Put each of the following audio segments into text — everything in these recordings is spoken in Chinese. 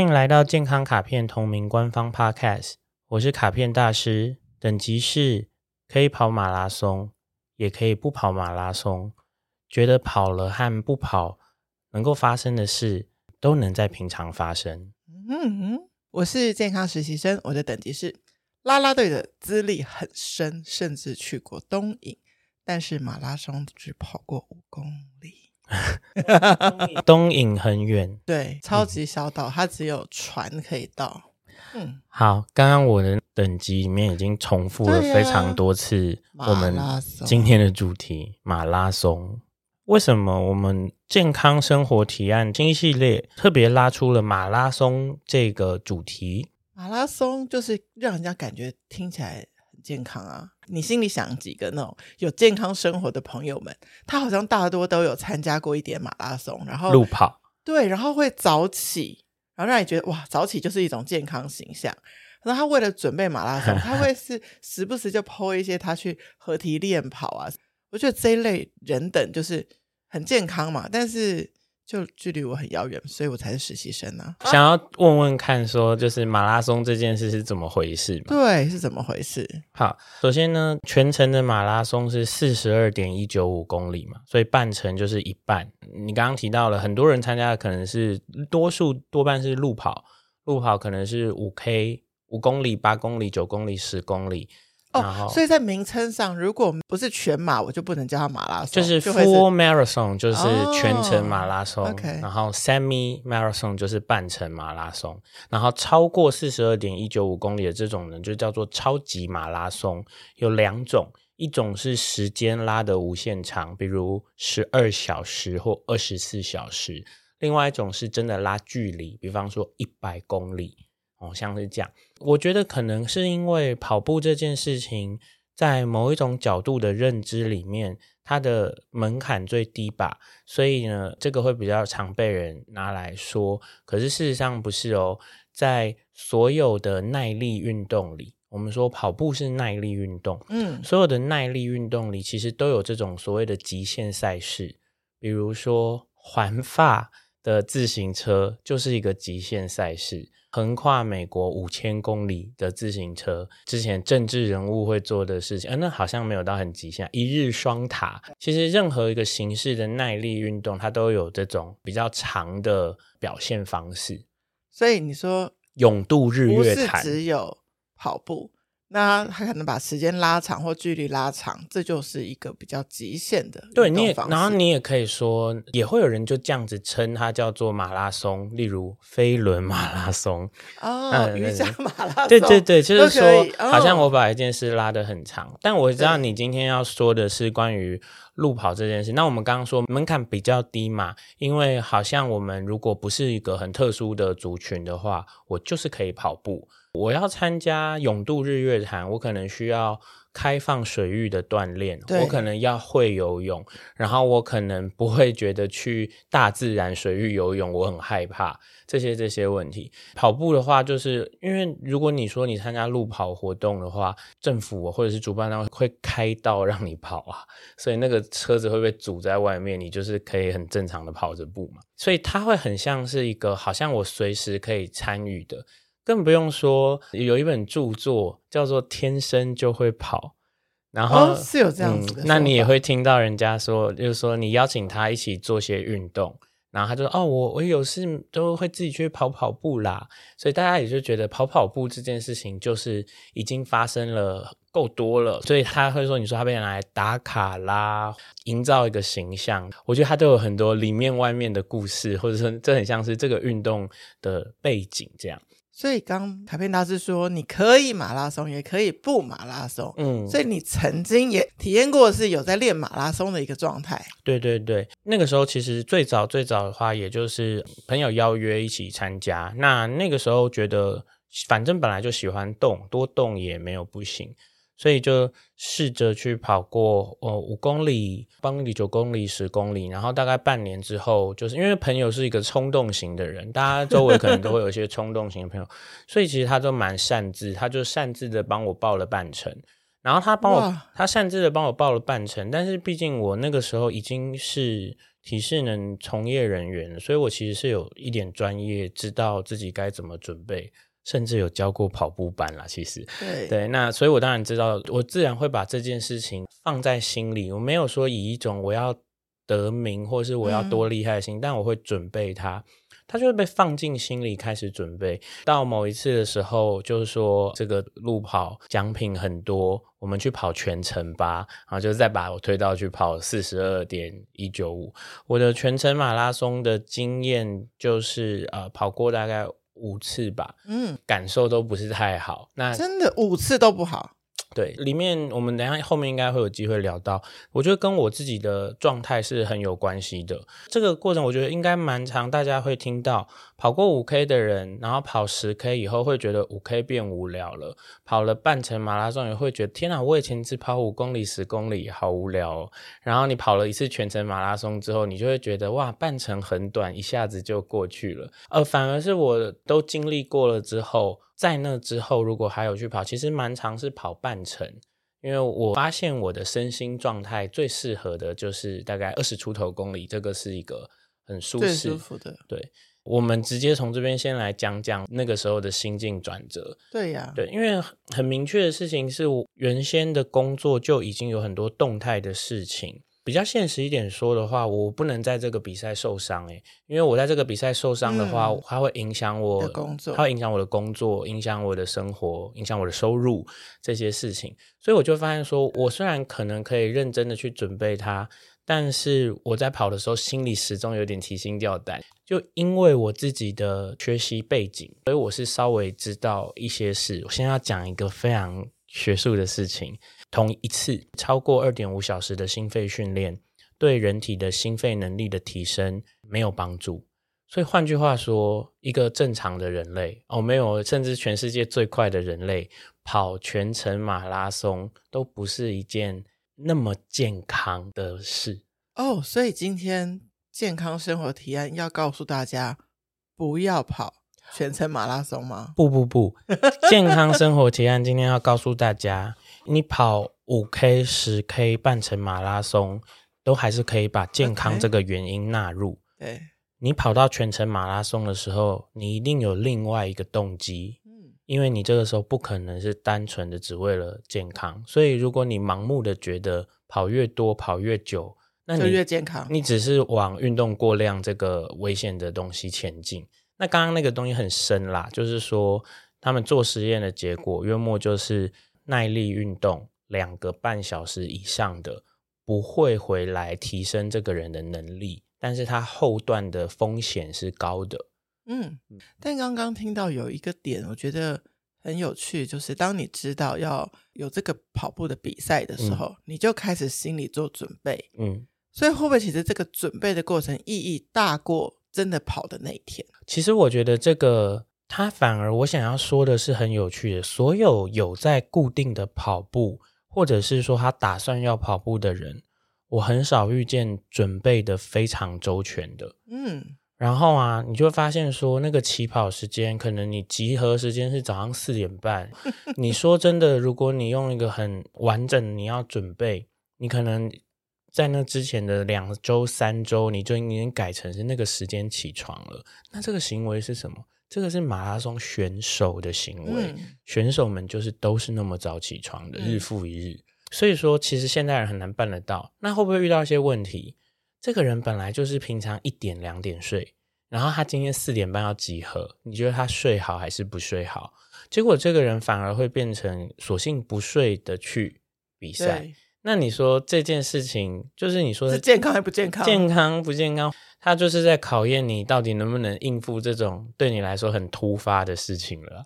欢迎来到健康卡片同名官方 Podcast，我是卡片大师，等级是可以跑马拉松，也可以不跑马拉松。觉得跑了和不跑能够发生的事，都能在平常发生。嗯嗯，我是健康实习生，我的等级是啦啦队的资历很深，甚至去过东引，但是马拉松只跑过五公里。东引很远，对，超级小岛，嗯、它只有船可以到。嗯，好，刚刚我的等级里面已经重复了非常多次，我们今天的主题马拉松。为什么我们健康生活提案新系列特别拉出了马拉松这个主题？马拉松就是让人家感觉听起来。健康啊！你心里想几个那种有健康生活的朋友们，他好像大多都有参加过一点马拉松，然后路跑，对，然后会早起，然后让你觉得哇，早起就是一种健康形象。然后他为了准备马拉松，他会是时不时就 po 一些他去合体练跑啊。我觉得这一类人等就是很健康嘛，但是。就距离我很遥远，所以我才是实习生呢、啊。想要问问看，说就是马拉松这件事是怎么回事吗？对，是怎么回事？好，首先呢，全程的马拉松是四十二点一九五公里嘛，所以半程就是一半。你刚刚提到了很多人参加的可能是多数多半是路跑，路跑可能是五 K 五公里、八公里、九公里、十公里。哦，所以在名称上，如果不是全马，我就不能叫它马拉松。就是 full marathon 就是全程马拉松，哦 okay、然后 semi marathon 就是半程马拉松，然后超过四十二点一九五公里的这种呢，就叫做超级马拉松。有两种，一种是时间拉得无限长，比如十二小时或二十四小时；另外一种是真的拉距离，比方说一百公里。哦，像是这样，我觉得可能是因为跑步这件事情，在某一种角度的认知里面，它的门槛最低吧，所以呢，这个会比较常被人拿来说。可是事实上不是哦，在所有的耐力运动里，我们说跑步是耐力运动，嗯，所有的耐力运动里，其实都有这种所谓的极限赛事，比如说环法的自行车就是一个极限赛事。横跨美国五千公里的自行车，之前政治人物会做的事情，呃，那好像没有到很极限。一日双塔，其实任何一个形式的耐力运动，它都有这种比较长的表现方式。所以你说永渡日月潭，不是只有跑步。那他可能把时间拉长或距离拉长，这就是一个比较极限的。对，你也，然后你也可以说，也会有人就这样子称它叫做马拉松，例如飞轮马拉松 哦，瑜伽马拉松。对对对，就是说，哦、好像我把一件事拉得很长，但我知道你今天要说的是关于路跑这件事。那我们刚刚说门槛比较低嘛，因为好像我们如果不是一个很特殊的族群的话，我就是可以跑步。我要参加永度日月潭，我可能需要开放水域的锻炼，我可能要会游泳，然后我可能不会觉得去大自然水域游泳我很害怕这些这些问题。跑步的话，就是因为如果你说你参加路跑活动的话，政府或者是主办单位会开道让你跑啊，所以那个车子会被阻在外面，你就是可以很正常的跑着步嘛，所以它会很像是一个好像我随时可以参与的。更不用说，有一本著作叫做《天生就会跑》，然后、哦、是有这样子的、嗯，那你也会听到人家说，就是说你邀请他一起做些运动，然后他就说：“哦，我我有事都会自己去跑跑步啦。”所以大家也就觉得跑跑步这件事情就是已经发生了够多了，所以他会说：“你说他被拿来打卡啦，营造一个形象。”我觉得他都有很多里面外面的故事，或者说这很像是这个运动的背景这样。所以刚卡片大师说，你可以马拉松，也可以不马拉松。嗯，所以你曾经也体验过是有在练马拉松的一个状态。对对对，那个时候其实最早最早的话，也就是朋友邀约一起参加。那那个时候觉得，反正本来就喜欢动，多动也没有不行。所以就试着去跑过，呃，五公里、八公里、九公里、十公里，然后大概半年之后，就是因为朋友是一个冲动型的人，大家周围可能都会有一些冲动型的朋友，所以其实他都蛮擅自，他就擅自的帮我报了半程，然后他帮我，他擅自的帮我报了半程，但是毕竟我那个时候已经是体适能从业人员，所以我其实是有一点专业，知道自己该怎么准备。甚至有教过跑步班啦，其实对对，那所以我当然知道，我自然会把这件事情放在心里。我没有说以一种我要得名或是我要多厉害的心，嗯、但我会准备它，它就会被放进心里开始准备。到某一次的时候，就是说这个路跑奖品很多，我们去跑全程吧，然后就再把我推到去跑四十二点一九五。我的全程马拉松的经验就是呃，跑过大概。五次吧，嗯，感受都不是太好。那真的五次都不好。对，里面我们等下后面应该会有机会聊到，我觉得跟我自己的状态是很有关系的。这个过程我觉得应该蛮长，大家会听到跑过五 K 的人，然后跑十 K 以后会觉得五 K 变无聊了，跑了半程马拉松也会觉得天哪，我以前只跑五公里、十公里好无聊哦。然后你跑了一次全程马拉松之后，你就会觉得哇，半程很短，一下子就过去了。呃反而是我都经历过了之后。在那之后，如果还有去跑，其实蛮常是跑半程，因为我发现我的身心状态最适合的就是大概二十出头公里，这个是一个很舒适、舒服的。对，我们直接从这边先来讲讲那个时候的心境转折。对呀、啊，对，因为很明确的事情是我原先的工作就已经有很多动态的事情。比较现实一点说的话，我不能在这个比赛受伤诶，因为我在这个比赛受伤的话，嗯、它会影响我的工作，它会影响我的工作，影响我的生活，影响我的收入这些事情。所以我就发现说，我虽然可能可以认真的去准备它，但是我在跑的时候心里始终有点提心吊胆。就因为我自己的学习背景，所以我是稍微知道一些事。我现在要讲一个非常学术的事情。同一次超过二点五小时的心肺训练，对人体的心肺能力的提升没有帮助。所以换句话说，一个正常的人类哦，没有，甚至全世界最快的人类跑全程马拉松都不是一件那么健康的事哦。所以今天健康生活提案要告诉大家，不要跑全程马拉松吗？不不不，健康生活提案今天要告诉大家。你跑五 K、十 K 半程马拉松，都还是可以把健康这个原因纳入。你跑到全程马拉松的时候，你一定有另外一个动机。嗯，因为你这个时候不可能是单纯的只为了健康，所以如果你盲目的觉得跑越多、跑越久，那你就越健康。你只是往运动过量这个危险的东西前进。那刚刚那个东西很深啦，就是说他们做实验的结果，约莫就是。耐力运动两个半小时以上的不会回来提升这个人的能力，但是他后段的风险是高的。嗯，但刚刚听到有一个点，我觉得很有趣，就是当你知道要有这个跑步的比赛的时候，嗯、你就开始心里做准备。嗯，所以会不会其实这个准备的过程意义大过真的跑的那一天？其实我觉得这个。他反而，我想要说的是很有趣的，所有有在固定的跑步，或者是说他打算要跑步的人，我很少遇见准备的非常周全的。嗯，然后啊，你就会发现说，那个起跑时间，可能你集合时间是早上四点半。你说真的，如果你用一个很完整，你要准备，你可能在那之前的两周、三周，你就已经改成是那个时间起床了。那这个行为是什么？这个是马拉松选手的行为，嗯、选手们就是都是那么早起床的，日复一日。嗯、所以说，其实现代人很难办得到。那会不会遇到一些问题？这个人本来就是平常一点两点睡，然后他今天四点半要集合，你觉得他睡好还是不睡好？结果这个人反而会变成索性不睡的去比赛。那你说这件事情，就是你说的是健康还不健康？健康不健康？它就是在考验你到底能不能应付这种对你来说很突发的事情了。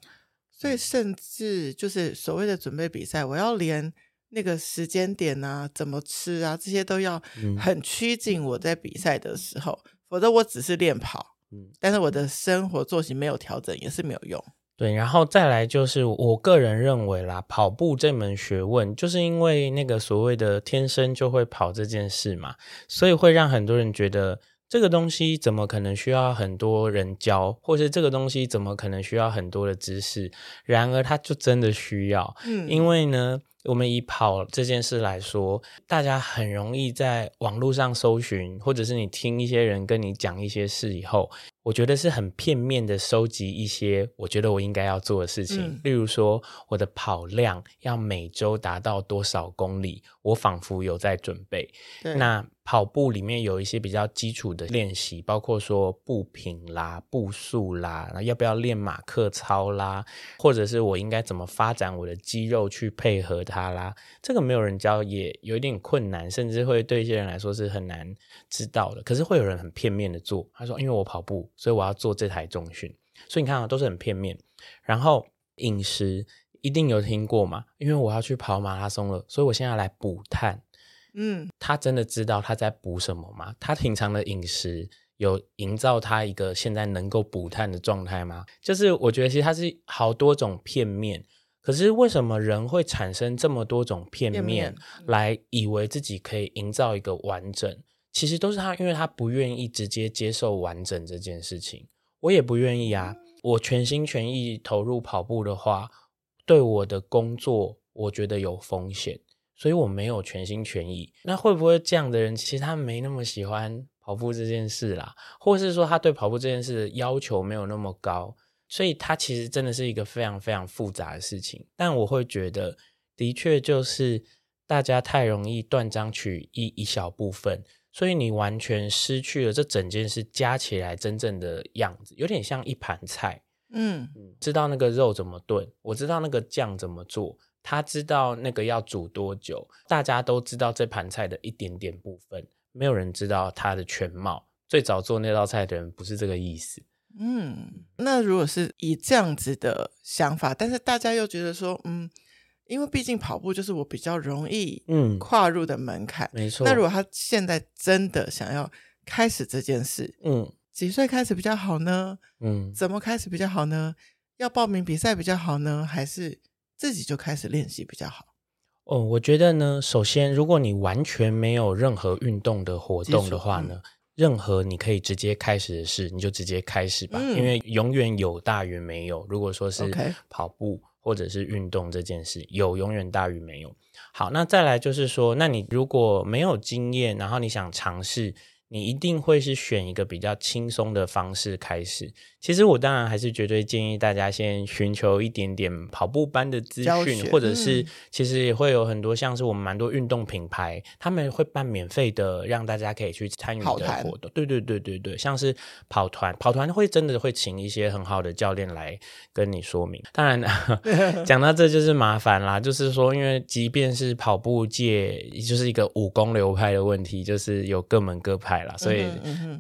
所以，甚至就是所谓的准备比赛，我要连那个时间点啊、怎么吃啊，这些都要很趋近我在比赛的时候，嗯、否则我只是练跑，嗯，但是我的生活作息没有调整也是没有用。对，然后再来就是我个人认为啦，跑步这门学问，就是因为那个所谓的天生就会跑这件事嘛，所以会让很多人觉得这个东西怎么可能需要很多人教，或是这个东西怎么可能需要很多的知识？然而它就真的需要，嗯，因为呢。我们以跑这件事来说，大家很容易在网络上搜寻，或者是你听一些人跟你讲一些事以后，我觉得是很片面的收集一些我觉得我应该要做的事情。嗯、例如说，我的跑量要每周达到多少公里，我仿佛有在准备。那跑步里面有一些比较基础的练习，包括说步频啦、步数啦，要不要练马克操啦，或者是我应该怎么发展我的肌肉去配合它啦。这个没有人教，也有一点困难，甚至会对一些人来说是很难知道的。可是会有人很片面的做，他说：“因为我跑步，所以我要做这台重训。”所以你看啊，都是很片面。然后饮食一定有听过嘛？因为我要去跑马拉松了，所以我现在来补碳。嗯，他真的知道他在补什么吗？他平常的饮食有营造他一个现在能够补碳的状态吗？就是我觉得其实他是好多种片面，可是为什么人会产生这么多种片面，来以为自己可以营造一个完整？其实都是他，因为他不愿意直接接受完整这件事情。我也不愿意啊，我全心全意投入跑步的话，对我的工作我觉得有风险。所以我没有全心全意，那会不会这样的人其实他没那么喜欢跑步这件事啦，或是说他对跑步这件事的要求没有那么高，所以它其实真的是一个非常非常复杂的事情。但我会觉得，的确就是大家太容易断章取义一小部分，所以你完全失去了这整件事加起来真正的样子，有点像一盘菜。嗯，知道那个肉怎么炖，我知道那个酱怎么做。他知道那个要煮多久，大家都知道这盘菜的一点点部分，没有人知道它的全貌。最早做那道菜的人不是这个意思。嗯，那如果是以这样子的想法，但是大家又觉得说，嗯，因为毕竟跑步就是我比较容易嗯跨入的门槛，没错。那如果他现在真的想要开始这件事，嗯，几岁开始比较好呢？嗯，怎么开始比较好呢？要报名比赛比较好呢，还是？自己就开始练习比较好。哦，我觉得呢，首先，如果你完全没有任何运动的活动的话呢，嗯、任何你可以直接开始的事，你就直接开始吧，嗯、因为永远有大于没有。如果说是跑步或者是运动这件事，有永远大于没有。好，那再来就是说，那你如果没有经验，然后你想尝试。你一定会是选一个比较轻松的方式开始。其实我当然还是绝对建议大家先寻求一点点跑步班的资讯，或者是其实也会有很多像是我们蛮多运动品牌，他们会办免费的，让大家可以去参与的活动。团对对对对对，像是跑团，跑团会真的会请一些很好的教练来跟你说明。当然，讲到这就是麻烦啦，就是说，因为即便是跑步界，就是一个武功流派的问题，就是有各门各派啦。所以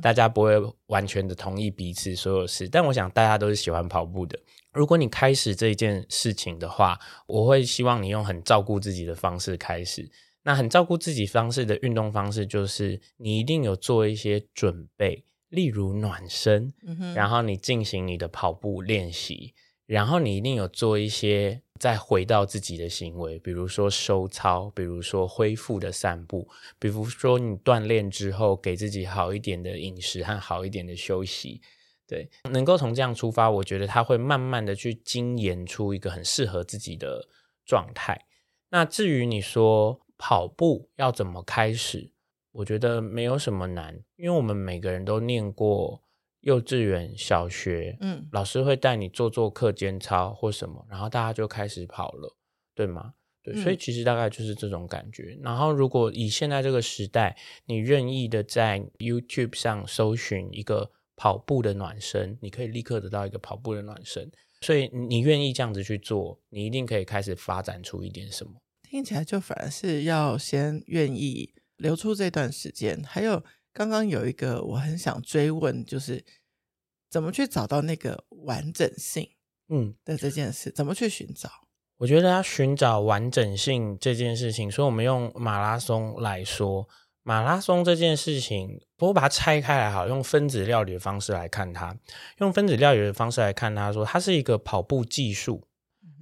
大家不会完全的同意彼此所有事，但我想大家都是喜欢跑步的。如果你开始这一件事情的话，我会希望你用很照顾自己的方式开始。那很照顾自己方式的运动方式，就是你一定有做一些准备，例如暖身，然后你进行你的跑步练习，然后你一定有做一些。再回到自己的行为，比如说收操，比如说恢复的散步，比如说你锻炼之后给自己好一点的饮食和好一点的休息，对，能够从这样出发，我觉得他会慢慢的去精研出一个很适合自己的状态。那至于你说跑步要怎么开始，我觉得没有什么难，因为我们每个人都念过。幼稚园、小学，嗯，老师会带你做做课间操或什么，然后大家就开始跑了，对吗？对，嗯，所以其实大概就是这种感觉。然后，如果以现在这个时代，你任意的在 YouTube 上搜寻一个跑步的暖身，你可以立刻得到一个跑步的暖身。所以你愿意这样子去做，你一定可以开始发展出一点什么。听起来就反而是要先愿意留出这段时间。还有刚刚有一个我很想追问，就是怎么去找到那个完整性？嗯，的这件事、嗯、怎么去寻找？我觉得要寻找完整性这件事情，所以我们用马拉松来说，马拉松这件事情，不过把它拆开来好，用分子料理的方式来看它，用分子料理的方式来看它，说它是一个跑步技术，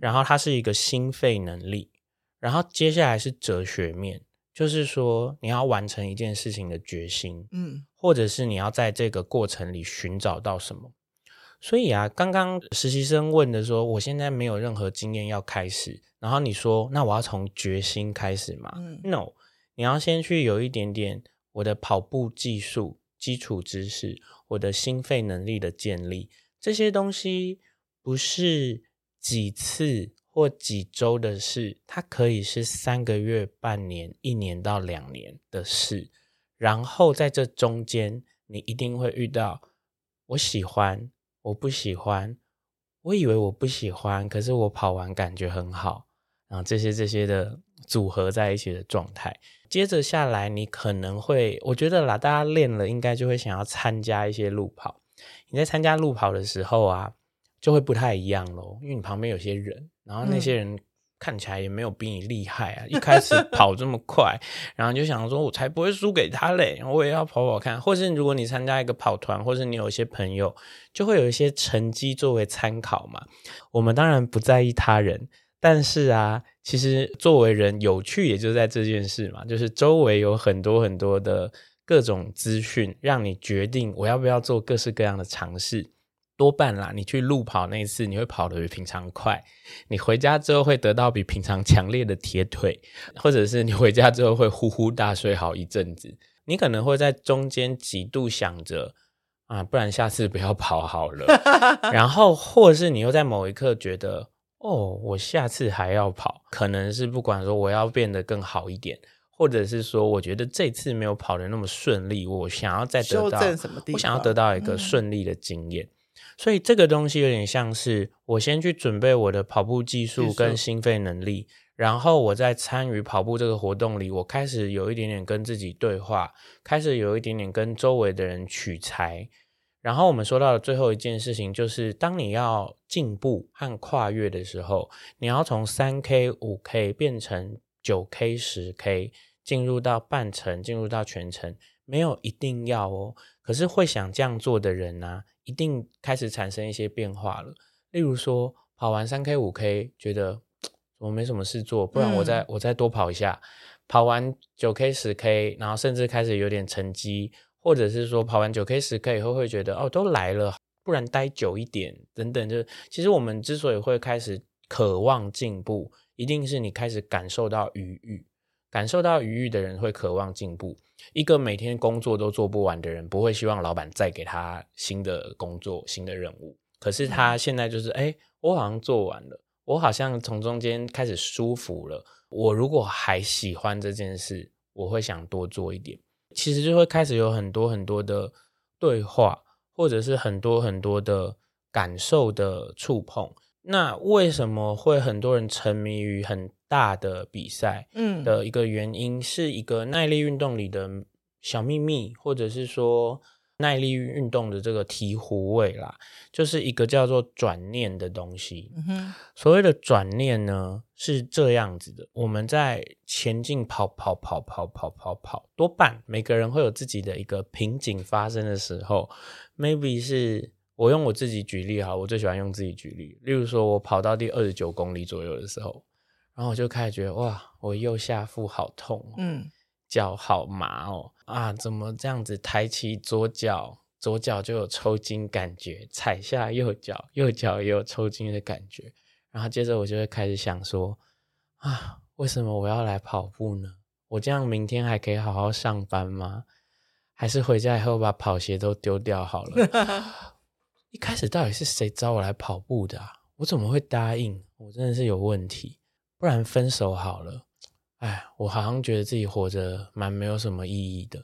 然后它是一个心肺能力，然后接下来是哲学面，就是说你要完成一件事情的决心，嗯，或者是你要在这个过程里寻找到什么。所以啊，刚刚实习生问的说，我现在没有任何经验要开始，然后你说，那我要从决心开始嘛？嗯，No，你要先去有一点点我的跑步技术基础知识，我的心肺能力的建立，这些东西不是几次或几周的事，它可以是三个月、半年、一年到两年的事，然后在这中间，你一定会遇到我喜欢。我不喜欢，我以为我不喜欢，可是我跑完感觉很好，然后这些这些的组合在一起的状态。接着下来，你可能会，我觉得啦，大家练了应该就会想要参加一些路跑。你在参加路跑的时候啊，就会不太一样咯，因为你旁边有些人，然后那些人。嗯看起来也没有比你厉害啊！一开始跑这么快，然后就想说，我才不会输给他嘞！我也要跑跑看。或是如果你参加一个跑团，或是你有一些朋友，就会有一些成绩作为参考嘛。我们当然不在意他人，但是啊，其实作为人有趣也就在这件事嘛，就是周围有很多很多的各种资讯，让你决定我要不要做各式各样的尝试。多半啦，你去路跑那一次，你会跑得比平常快。你回家之后会得到比平常强烈的铁腿，或者是你回家之后会呼呼大睡好一阵子。你可能会在中间几度想着啊，不然下次不要跑好了。然后，或者是你又在某一刻觉得，哦，我下次还要跑。可能是不管说我要变得更好一点，或者是说我觉得这次没有跑得那么顺利，我想要再得到什么地方，我想要得到一个顺利的经验。嗯所以这个东西有点像是我先去准备我的跑步技术跟心肺能力，然后我在参与跑步这个活动里，我开始有一点点跟自己对话，开始有一点点跟周围的人取材。然后我们说到的最后一件事情，就是当你要进步和跨越的时候，你要从三 K、五 K 变成九 K、十 K，进入到半程，进入到全程，没有一定要哦。可是会想这样做的人呢、啊？一定开始产生一些变化了。例如说，跑完三 K、五 K，觉得我没什么事做，不然我再、嗯、我再多跑一下。跑完九 K、十 K，然后甚至开始有点成绩，或者是说跑完九 K、十 K 以后会觉得哦，都来了，不然待久一点等等。就其实我们之所以会开始渴望进步，一定是你开始感受到余裕。感受到愉悦的人会渴望进步。一个每天工作都做不完的人，不会希望老板再给他新的工作、新的任务。可是他现在就是，哎，我好像做完了，我好像从中间开始舒服了。我如果还喜欢这件事，我会想多做一点。其实就会开始有很多很多的对话，或者是很多很多的感受的触碰。那为什么会很多人沉迷于很大的比赛？嗯，的一个原因是一个耐力运动里的小秘密，或者是说耐力运动的这个醍醐味啦，就是一个叫做转念的东西。嗯哼，所谓的转念呢是这样子的：我们在前进跑跑跑跑跑跑跑，多半每个人会有自己的一个瓶颈发生的时候，maybe 是。我用我自己举例哈，我最喜欢用自己举例。例如说，我跑到第二十九公里左右的时候，然后我就开始觉得哇，我右下腹好痛，嗯，脚好麻哦，啊，怎么这样子？抬起左脚，左脚就有抽筋感觉；踩下右脚，右脚也有抽筋的感觉。然后接着我就会开始想说，啊，为什么我要来跑步呢？我这样明天还可以好好上班吗？还是回家以后把跑鞋都丢掉好了？一开始到底是谁找我来跑步的啊？我怎么会答应？我真的是有问题，不然分手好了。哎，我好像觉得自己活着蛮没有什么意义的。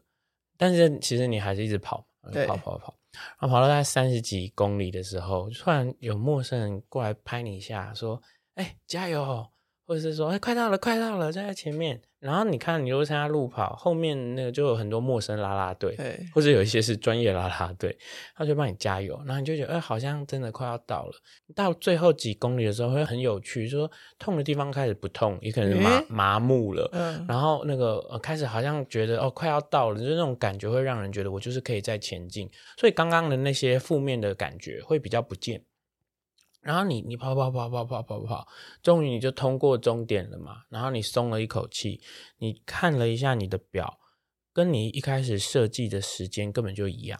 但是其实你还是一直跑，跑跑跑，然后跑到大概三十几公里的时候，突然有陌生人过来拍你一下，说：“哎，加油！”或者是说，哎、欸，快到了，快到了，就在前面。然后你看，你如果参加路跑，后面那个就有很多陌生拉拉队，对，或者有一些是专业拉拉队，他就帮你加油。然后你就觉得，哎、欸，好像真的快要到了。到最后几公里的时候，会很有趣，就说痛的地方开始不痛，也可能是麻、欸、麻木了。嗯，然后那个、呃、开始好像觉得哦，快要到了，就是那种感觉会让人觉得我就是可以再前进。所以刚刚的那些负面的感觉会比较不见。然后你你跑跑跑跑跑跑跑，终于你就通过终点了嘛。然后你松了一口气，你看了一下你的表，跟你一开始设计的时间根本就一样。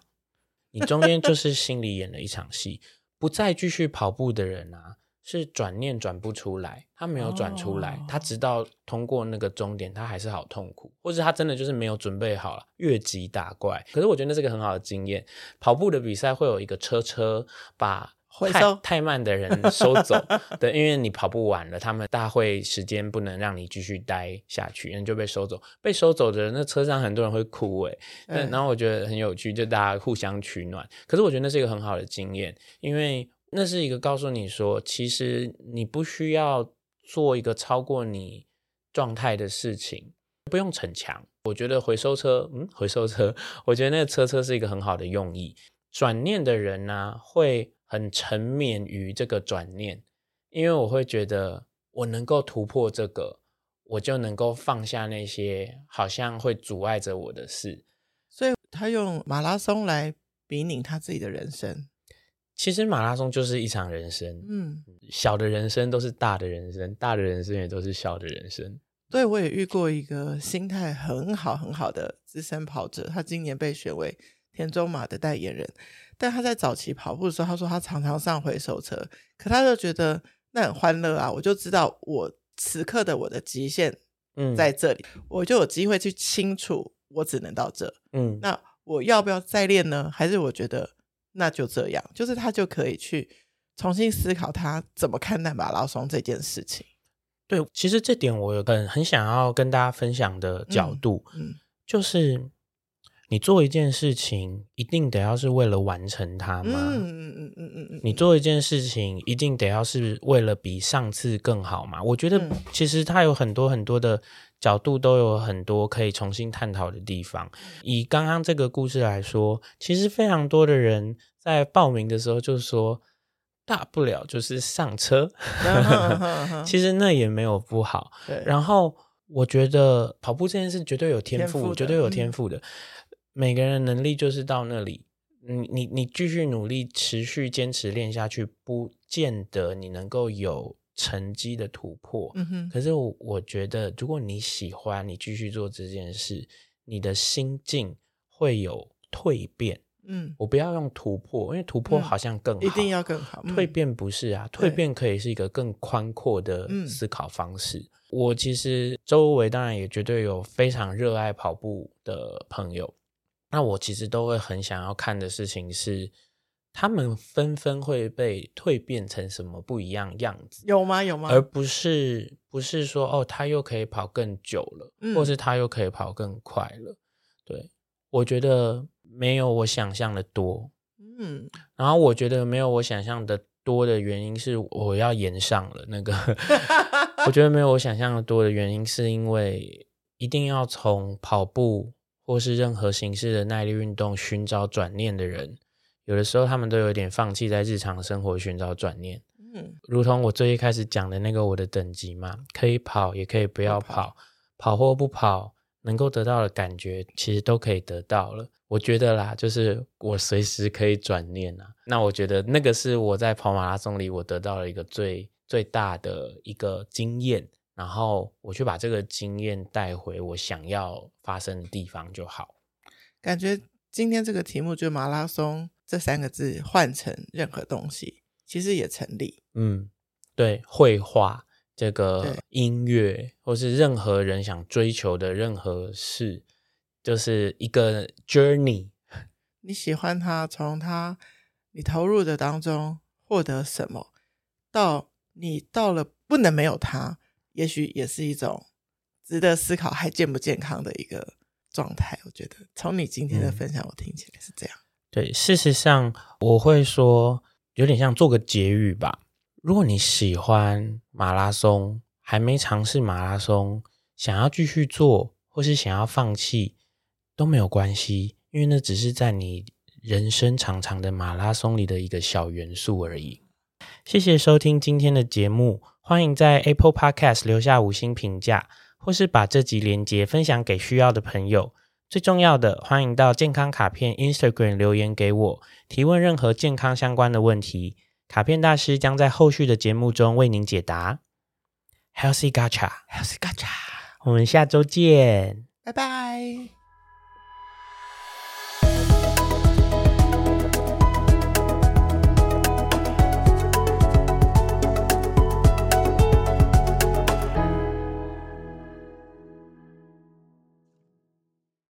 你中间就是心里演了一场戏。不再继续跑步的人啊，是转念转不出来，他没有转出来，他直到通过那个终点，他还是好痛苦，或者他真的就是没有准备好了，越级打怪。可是我觉得那是个很好的经验。跑步的比赛会有一个车车把。太太慢的人收走，对，因为你跑不完了，他们大会时间不能让你继续待下去，人就被收走。被收走的人，那车上很多人会哭诶，嗯，然后我觉得很有趣，就大家互相取暖。可是我觉得那是一个很好的经验，因为那是一个告诉你说，其实你不需要做一个超过你状态的事情，不用逞强。我觉得回收车，嗯，回收车，我觉得那个车车是一个很好的用意。转念的人呢，啊，会。很沉湎于这个转念，因为我会觉得我能够突破这个，我就能够放下那些好像会阻碍着我的事。所以他用马拉松来比拟他自己的人生。其实马拉松就是一场人生，嗯，小的人生都是大的人生，大的人生也都是小的人生。对，我也遇过一个心态很好很好的资深跑者，他今年被选为田中马的代言人。但他在早期跑步的时候，他说他常常上回收车，可他就觉得那很欢乐啊！我就知道我此刻的我的极限嗯在这里，嗯、我就有机会去清楚我只能到这嗯，那我要不要再练呢？还是我觉得那就这样，就是他就可以去重新思考他怎么看待马拉松这件事情。对，其实这点我有个很想要跟大家分享的角度，嗯，嗯就是。你做一件事情，一定得要是为了完成它吗？嗯嗯嗯嗯嗯。你做一件事情，一定得要是为了比上次更好吗？我觉得其实它有很多很多的角度，都有很多可以重新探讨的地方。以刚刚这个故事来说，其实非常多的人在报名的时候就说，大不了就是上车。其实那也没有不好。对。然后我觉得跑步这件事绝对有天赋，绝对有天赋的。每个人的能力就是到那里，你你你继续努力，持续坚持练下去，不见得你能够有成绩的突破。嗯哼。可是我我觉得，如果你喜欢，你继续做这件事，你的心境会有蜕变。嗯，我不要用突破，因为突破好像更好，嗯、一定要更好。蜕变不是啊，蜕变可以是一个更宽阔的思考方式。嗯、我其实周围当然也绝对有非常热爱跑步的朋友。那我其实都会很想要看的事情是，他们纷纷会被蜕变成什么不一样样子？有吗？有吗？而不是不是说哦，他又可以跑更久了，嗯、或是他又可以跑更快了。对，我觉得没有我想象的多。嗯，然后我觉得没有我想象的多的原因是我要延上了那个。我觉得没有我想象的多的原因是因为一定要从跑步。或是任何形式的耐力运动，寻找转念的人，有的时候他们都有点放弃在日常生活寻找转念。嗯，如同我最一开始讲的那个我的等级嘛，可以跑，也可以不要跑，跑，或不跑，能够得到的感觉，其实都可以得到了。我觉得啦，就是我随时可以转念啊。那我觉得那个是我在跑马拉松里我得到了一个最最大的一个经验。然后我去把这个经验带回我想要发生的地方就好。感觉今天这个题目就马拉松这三个字换成任何东西，其实也成立。嗯，对，绘画这个音乐，或是任何人想追求的任何事，就是一个 journey。你喜欢它，从它你投入的当中获得什么，到你到了不能没有它。也许也是一种值得思考还健不健康的一个状态。我觉得从你今天的分享，我听起来是这样。嗯，对，事实上我会说有点像做个结语吧。如果你喜欢马拉松，还没尝试马拉松，想要继续做或是想要放弃都没有关系，因为那只是在你人生长长的马拉松里的一个小元素而已。谢谢收听今天的节目，欢迎在 Apple Podcast 留下五星评价，或是把这集连接分享给需要的朋友。最重要的，欢迎到健康卡片 Instagram 留言给我，提问任何健康相关的问题，卡片大师将在后续的节目中为您解答。Healthy Gacha，Healthy Gacha，我们下周见，拜拜。